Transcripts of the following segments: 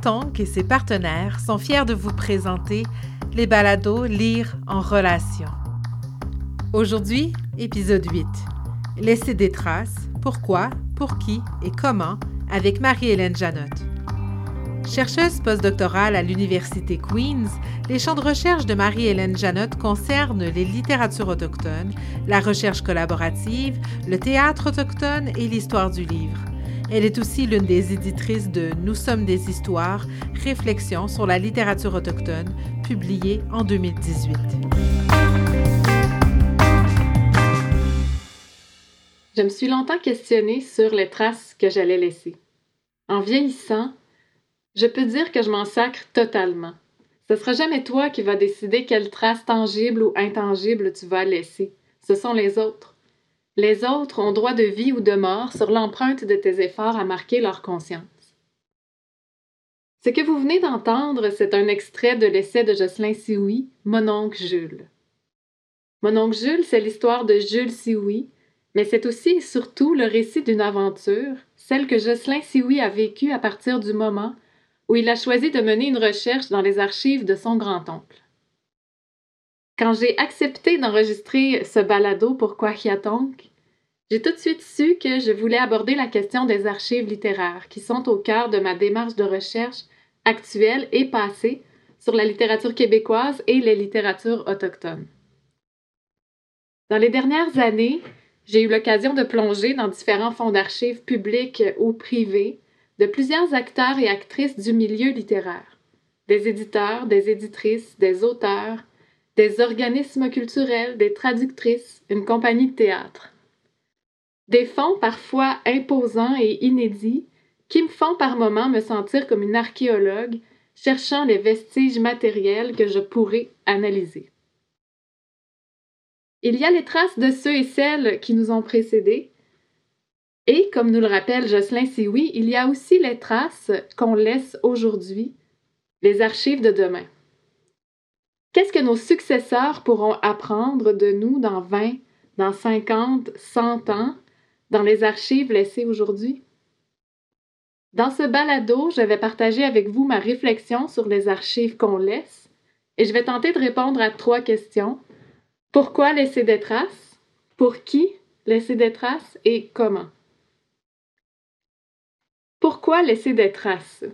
Tonk et ses partenaires sont fiers de vous présenter les balados Lire en relation. Aujourd'hui, épisode 8. Laisser des traces, pourquoi, pour qui et comment avec Marie-Hélène Janotte. Chercheuse postdoctorale à l'Université Queen's, les champs de recherche de Marie-Hélène Janotte concernent les littératures autochtones, la recherche collaborative, le théâtre autochtone et l'histoire du livre. Elle est aussi l'une des éditrices de Nous sommes des histoires, réflexions sur la littérature autochtone, publiée en 2018. Je me suis longtemps questionnée sur les traces que j'allais laisser. En vieillissant, je peux dire que je m'en sacre totalement. Ce sera jamais toi qui vas décider quelles traces tangibles ou intangibles tu vas laisser. Ce sont les autres. Les autres ont droit de vie ou de mort sur l'empreinte de tes efforts à marquer leur conscience. Ce que vous venez d'entendre, c'est un extrait de l'essai de Jocelyn Sioui, Mon oncle Jules. Mon oncle Jules, c'est l'histoire de Jules Sioui, mais c'est aussi et surtout le récit d'une aventure, celle que Jocelyn Sioui a vécue à partir du moment où il a choisi de mener une recherche dans les archives de son grand-oncle. Quand j'ai accepté d'enregistrer ce balado pour Kwahiatonk, j'ai tout de suite su que je voulais aborder la question des archives littéraires qui sont au cœur de ma démarche de recherche actuelle et passée sur la littérature québécoise et les littératures autochtones. Dans les dernières années, j'ai eu l'occasion de plonger dans différents fonds d'archives publics ou privés de plusieurs acteurs et actrices du milieu littéraire, des éditeurs, des éditrices, des auteurs, des organismes culturels, des traductrices, une compagnie de théâtre. Des fonds parfois imposants et inédits qui me font par moments me sentir comme une archéologue cherchant les vestiges matériels que je pourrais analyser. Il y a les traces de ceux et celles qui nous ont précédés, et comme nous le rappelle Jocelyn Sioui, il y a aussi les traces qu'on laisse aujourd'hui, les archives de demain. Qu'est-ce que nos successeurs pourront apprendre de nous dans 20, dans 50, 100 ans? Dans les archives laissées aujourd'hui? Dans ce balado, je vais partager avec vous ma réflexion sur les archives qu'on laisse et je vais tenter de répondre à trois questions. Pourquoi laisser des traces? Pour qui laisser des traces et comment? Pourquoi laisser des traces?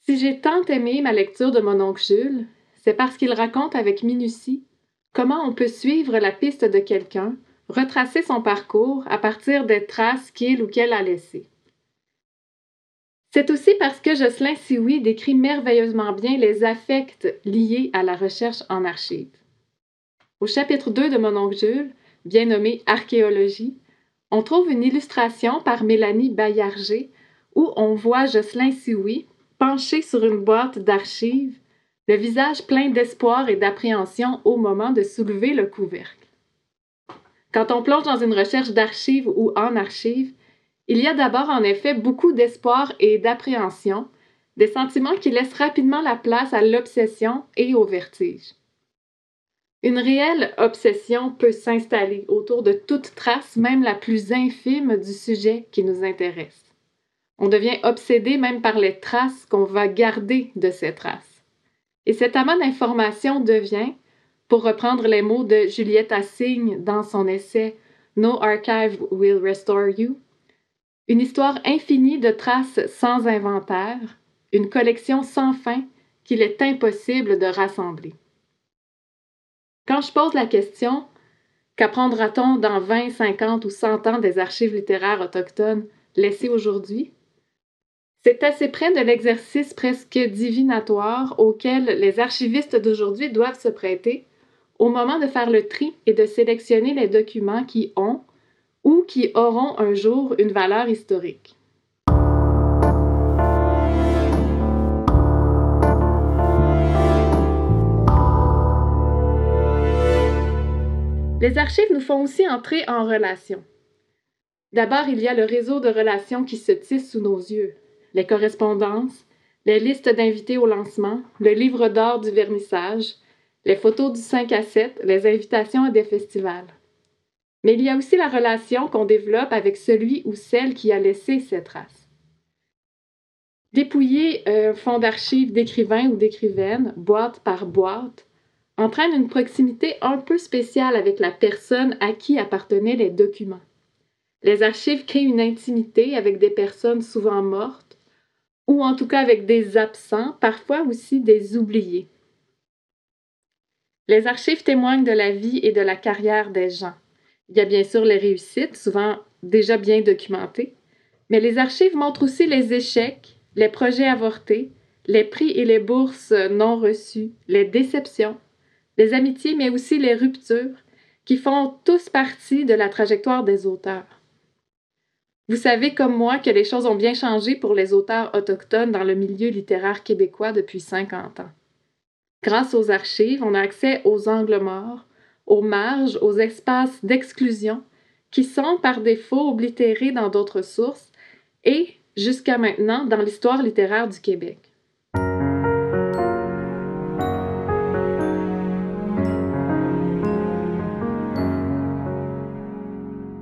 Si j'ai tant aimé ma lecture de mon oncle Jules, c'est parce qu'il raconte avec minutie comment on peut suivre la piste de quelqu'un retracer son parcours à partir des traces qu'il ou qu'elle a laissées. C'est aussi parce que Jocelyn Sioui décrit merveilleusement bien les affects liés à la recherche en archives. Au chapitre 2 de Mon oncle Jules, bien nommé Archéologie, on trouve une illustration par Mélanie Bayarger où on voit Jocelyn Sioui penché sur une boîte d'archives, le visage plein d'espoir et d'appréhension au moment de soulever le couvercle. Quand on plonge dans une recherche d'archives ou en archives, il y a d'abord en effet beaucoup d'espoir et d'appréhension, des sentiments qui laissent rapidement la place à l'obsession et au vertige. Une réelle obsession peut s'installer autour de toute trace, même la plus infime du sujet qui nous intéresse. On devient obsédé même par les traces qu'on va garder de ces traces. Et cet amas d'informations devient, pour reprendre les mots de Juliette Assigne dans son essai No Archive Will Restore You, une histoire infinie de traces sans inventaire, une collection sans fin qu'il est impossible de rassembler. Quand je pose la question Qu'apprendra-t-on dans 20, 50 ou 100 ans des archives littéraires autochtones laissées aujourd'hui? C'est assez près de l'exercice presque divinatoire auquel les archivistes d'aujourd'hui doivent se prêter au moment de faire le tri et de sélectionner les documents qui ont ou qui auront un jour une valeur historique. Les archives nous font aussi entrer en relation. D'abord, il y a le réseau de relations qui se tisse sous nos yeux, les correspondances, les listes d'invités au lancement, le livre d'or du vernissage, les photos du 5 à 7, les invitations à des festivals. Mais il y a aussi la relation qu'on développe avec celui ou celle qui a laissé ses traces. Dépouiller un fonds d'archives d'écrivains ou d'écrivaines, boîte par boîte, entraîne une proximité un peu spéciale avec la personne à qui appartenaient les documents. Les archives créent une intimité avec des personnes souvent mortes, ou en tout cas avec des absents, parfois aussi des oubliés. Les archives témoignent de la vie et de la carrière des gens. Il y a bien sûr les réussites, souvent déjà bien documentées, mais les archives montrent aussi les échecs, les projets avortés, les prix et les bourses non reçus, les déceptions, les amitiés, mais aussi les ruptures, qui font tous partie de la trajectoire des auteurs. Vous savez comme moi que les choses ont bien changé pour les auteurs autochtones dans le milieu littéraire québécois depuis 50 ans. Grâce aux archives, on a accès aux angles morts, aux marges, aux espaces d'exclusion qui sont par défaut oblitérés dans d'autres sources et, jusqu'à maintenant, dans l'histoire littéraire du Québec.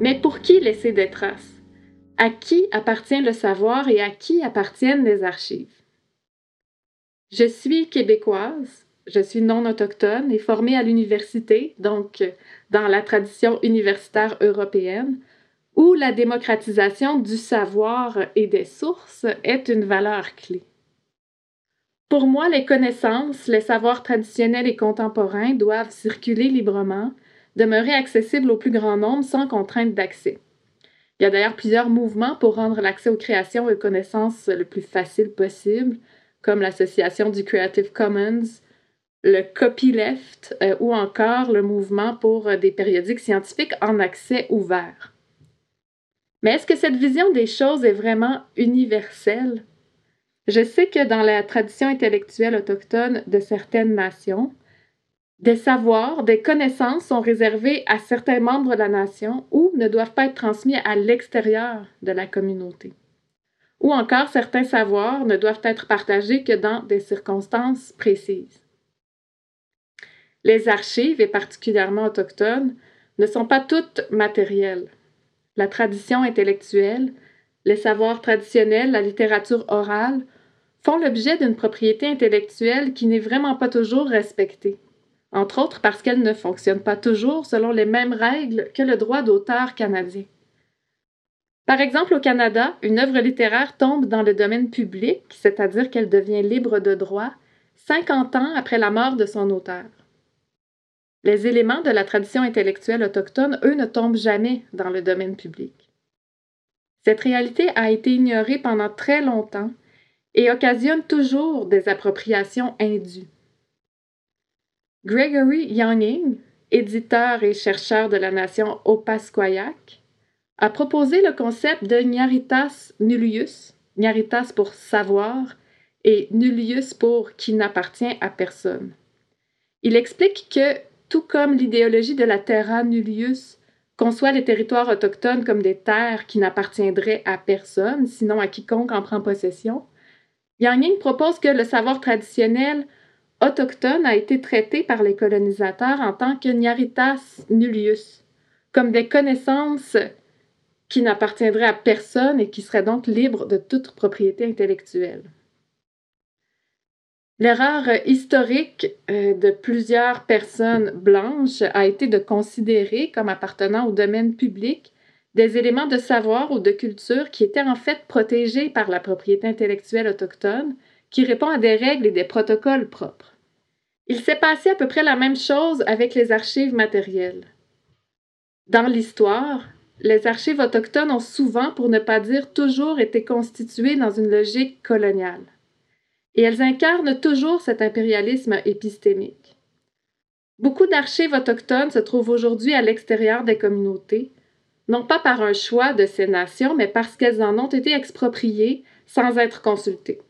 Mais pour qui laisser des traces? À qui appartient le savoir et à qui appartiennent les archives? Je suis québécoise, je suis non autochtone et formée à l'université, donc dans la tradition universitaire européenne, où la démocratisation du savoir et des sources est une valeur clé. Pour moi, les connaissances, les savoirs traditionnels et contemporains doivent circuler librement, demeurer accessibles au plus grand nombre sans contrainte d'accès. Il y a d'ailleurs plusieurs mouvements pour rendre l'accès aux créations et aux connaissances le plus facile possible, comme l'association du Creative Commons, le copyleft euh, ou encore le mouvement pour euh, des périodiques scientifiques en accès ouvert. Mais est-ce que cette vision des choses est vraiment universelle? Je sais que dans la tradition intellectuelle autochtone de certaines nations, des savoirs, des connaissances sont réservés à certains membres de la nation ou ne doivent pas être transmis à l'extérieur de la communauté. Ou encore, certains savoirs ne doivent être partagés que dans des circonstances précises. Les archives, et particulièrement autochtones, ne sont pas toutes matérielles. La tradition intellectuelle, les savoirs traditionnels, la littérature orale font l'objet d'une propriété intellectuelle qui n'est vraiment pas toujours respectée, entre autres parce qu'elle ne fonctionne pas toujours selon les mêmes règles que le droit d'auteur canadien. Par exemple, au Canada, une œuvre littéraire tombe dans le domaine public, c'est-à-dire qu'elle devient libre de droit, 50 ans après la mort de son auteur. Les éléments de la tradition intellectuelle autochtone, eux, ne tombent jamais dans le domaine public. Cette réalité a été ignorée pendant très longtemps et occasionne toujours des appropriations indues. Gregory Younging, éditeur et chercheur de la nation Opaskoyak, a proposé le concept de Nyaritas nullius, Nyaritas pour savoir et nullius pour qui n'appartient à personne. Il explique que tout comme l'idéologie de la terra nullius conçoit les territoires autochtones comme des terres qui n'appartiendraient à personne, sinon à quiconque en prend possession, Yang Ying propose que le savoir traditionnel autochtone a été traité par les colonisateurs en tant que nyaritas nullius, comme des connaissances qui n'appartiendraient à personne et qui seraient donc libres de toute propriété intellectuelle. L'erreur historique euh, de plusieurs personnes blanches a été de considérer comme appartenant au domaine public des éléments de savoir ou de culture qui étaient en fait protégés par la propriété intellectuelle autochtone, qui répond à des règles et des protocoles propres. Il s'est passé à peu près la même chose avec les archives matérielles. Dans l'histoire, les archives autochtones ont souvent, pour ne pas dire toujours, été constituées dans une logique coloniale et elles incarnent toujours cet impérialisme épistémique. Beaucoup d'archives autochtones se trouvent aujourd'hui à l'extérieur des communautés, non pas par un choix de ces nations, mais parce qu'elles en ont été expropriées sans être consultées.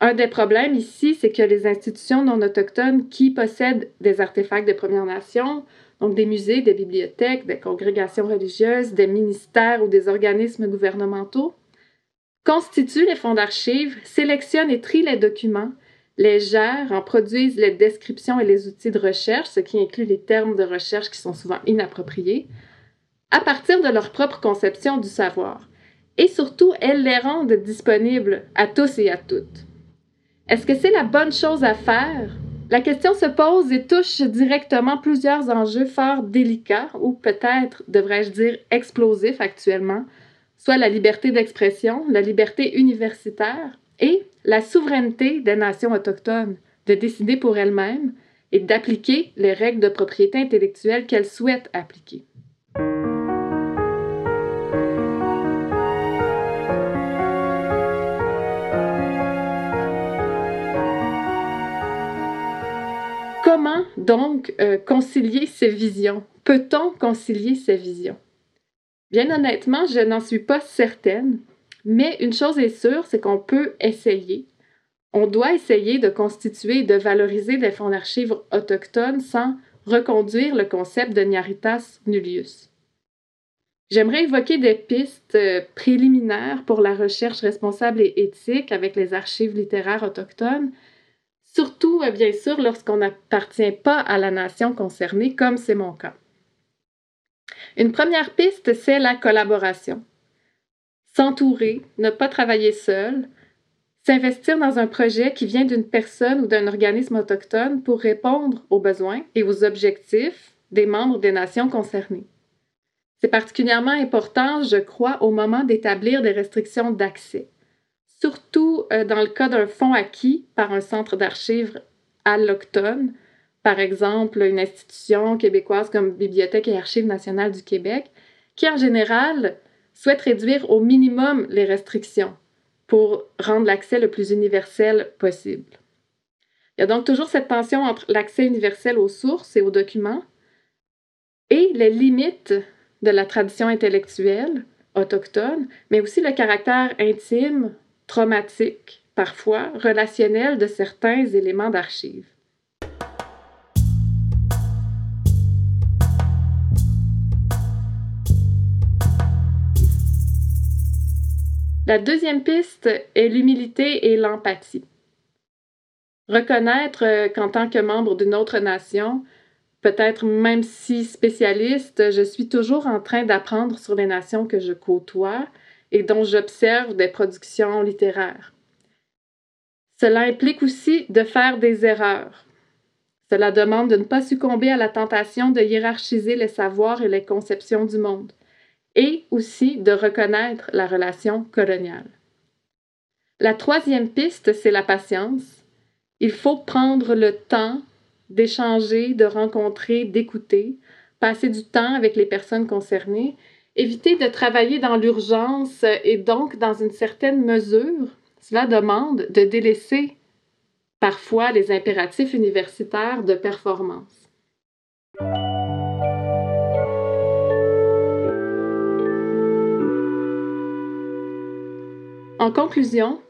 Un des problèmes ici, c'est que les institutions non autochtones qui possèdent des artefacts des Premières Nations, donc des musées, des bibliothèques, des congrégations religieuses, des ministères ou des organismes gouvernementaux, constitue les fonds d'archives, sélectionne et trie les documents, les gère, en produisent les descriptions et les outils de recherche, ce qui inclut les termes de recherche qui sont souvent inappropriés, à partir de leur propre conception du savoir. et surtout, elles les rendent disponibles à tous et à toutes. Est-ce que c'est la bonne chose à faire? La question se pose et touche directement plusieurs enjeux forts délicats, ou peut-être, devrais-je dire, explosifs actuellement, soit la liberté d'expression, la liberté universitaire et la souveraineté des nations autochtones de décider pour elles-mêmes et d'appliquer les règles de propriété intellectuelle qu'elles souhaitent appliquer. Comment donc euh, concilier ces visions? Peut-on concilier ces visions? Bien honnêtement, je n'en suis pas certaine, mais une chose est sûre, c'est qu'on peut essayer. On doit essayer de constituer et de valoriser des fonds d'archives autochtones sans reconduire le concept de Nyaritas nullius. J'aimerais évoquer des pistes euh, préliminaires pour la recherche responsable et éthique avec les archives littéraires autochtones, surtout bien sûr lorsqu'on n'appartient pas à la nation concernée, comme c'est mon cas. Une première piste, c'est la collaboration. S'entourer, ne pas travailler seul, s'investir dans un projet qui vient d'une personne ou d'un organisme autochtone pour répondre aux besoins et aux objectifs des membres des nations concernées. C'est particulièrement important, je crois, au moment d'établir des restrictions d'accès, surtout euh, dans le cas d'un fonds acquis par un centre d'archives alloctone par exemple une institution québécoise comme Bibliothèque et Archives nationales du Québec, qui en général souhaite réduire au minimum les restrictions pour rendre l'accès le plus universel possible. Il y a donc toujours cette tension entre l'accès universel aux sources et aux documents et les limites de la tradition intellectuelle autochtone, mais aussi le caractère intime, traumatique, parfois relationnel de certains éléments d'archives. La deuxième piste est l'humilité et l'empathie. Reconnaître euh, qu'en tant que membre d'une autre nation, peut-être même si spécialiste, je suis toujours en train d'apprendre sur les nations que je côtoie et dont j'observe des productions littéraires. Cela implique aussi de faire des erreurs. Cela demande de ne pas succomber à la tentation de hiérarchiser les savoirs et les conceptions du monde et aussi de reconnaître la relation coloniale. La troisième piste, c'est la patience. Il faut prendre le temps d'échanger, de rencontrer, d'écouter, passer du temps avec les personnes concernées, éviter de travailler dans l'urgence et donc dans une certaine mesure, cela demande de délaisser parfois les impératifs universitaires de performance. En conclusion,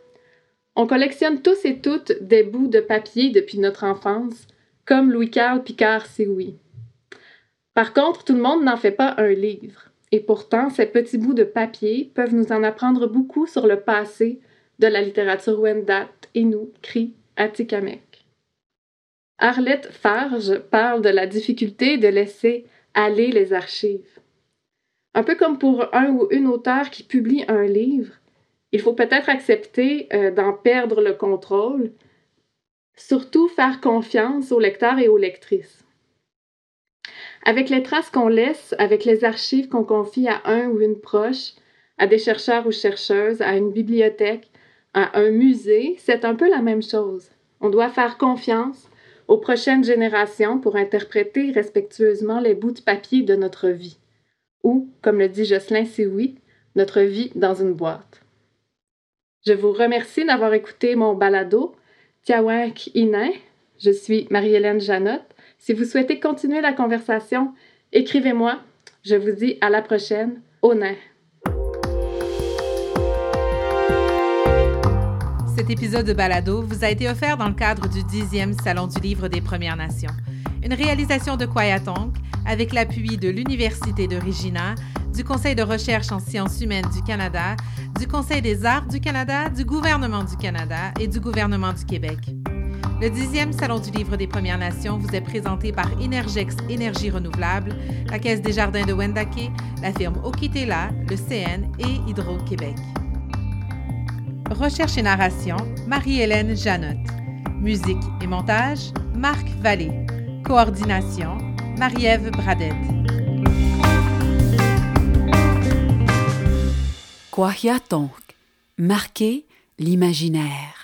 on collectionne tous et toutes des bouts de papier depuis notre enfance, comme Louis-Carl Picard-Sioui. Par contre, tout le monde n'en fait pas un livre, et pourtant, ces petits bouts de papier peuvent nous en apprendre beaucoup sur le passé de la littérature Wendat, Innu, Cri, Atikamek. Arlette Farge parle de la difficulté de laisser aller les archives. Un peu comme pour un ou une auteur qui publie un livre, il faut peut-être accepter euh, d'en perdre le contrôle, surtout faire confiance aux lecteurs et aux lectrices. Avec les traces qu'on laisse, avec les archives qu'on confie à un ou une proche, à des chercheurs ou chercheuses, à une bibliothèque, à un musée, c'est un peu la même chose. On doit faire confiance aux prochaines générations pour interpréter respectueusement les bouts de papier de notre vie, ou, comme le dit Jocelyn Sioui, notre vie dans une boîte. Je vous remercie d'avoir écouté mon balado Tiawak Inin. Je suis Marie-Hélène Janotte. Si vous souhaitez continuer la conversation, écrivez-moi. Je vous dis à la prochaine. Au nain. Cet épisode de balado vous a été offert dans le cadre du 10e Salon du Livre des Premières Nations, une réalisation de Kwayatonk avec l'appui de l'Université de Regina, du Conseil de recherche en sciences humaines du Canada, du Conseil des arts du Canada, du gouvernement du Canada et du gouvernement du Québec. Le dixième Salon du Livre des Premières Nations vous est présenté par Énergex Énergie Renouvelable, la Caisse des Jardins de Wendake, la firme Okitela, le CN et Hydro-Québec. Recherche et narration, Marie-Hélène Janotte. Musique et montage, Marc Vallée. Coordination, Marie-Ève Bradette. Kwahiatonk, marquer l'imaginaire.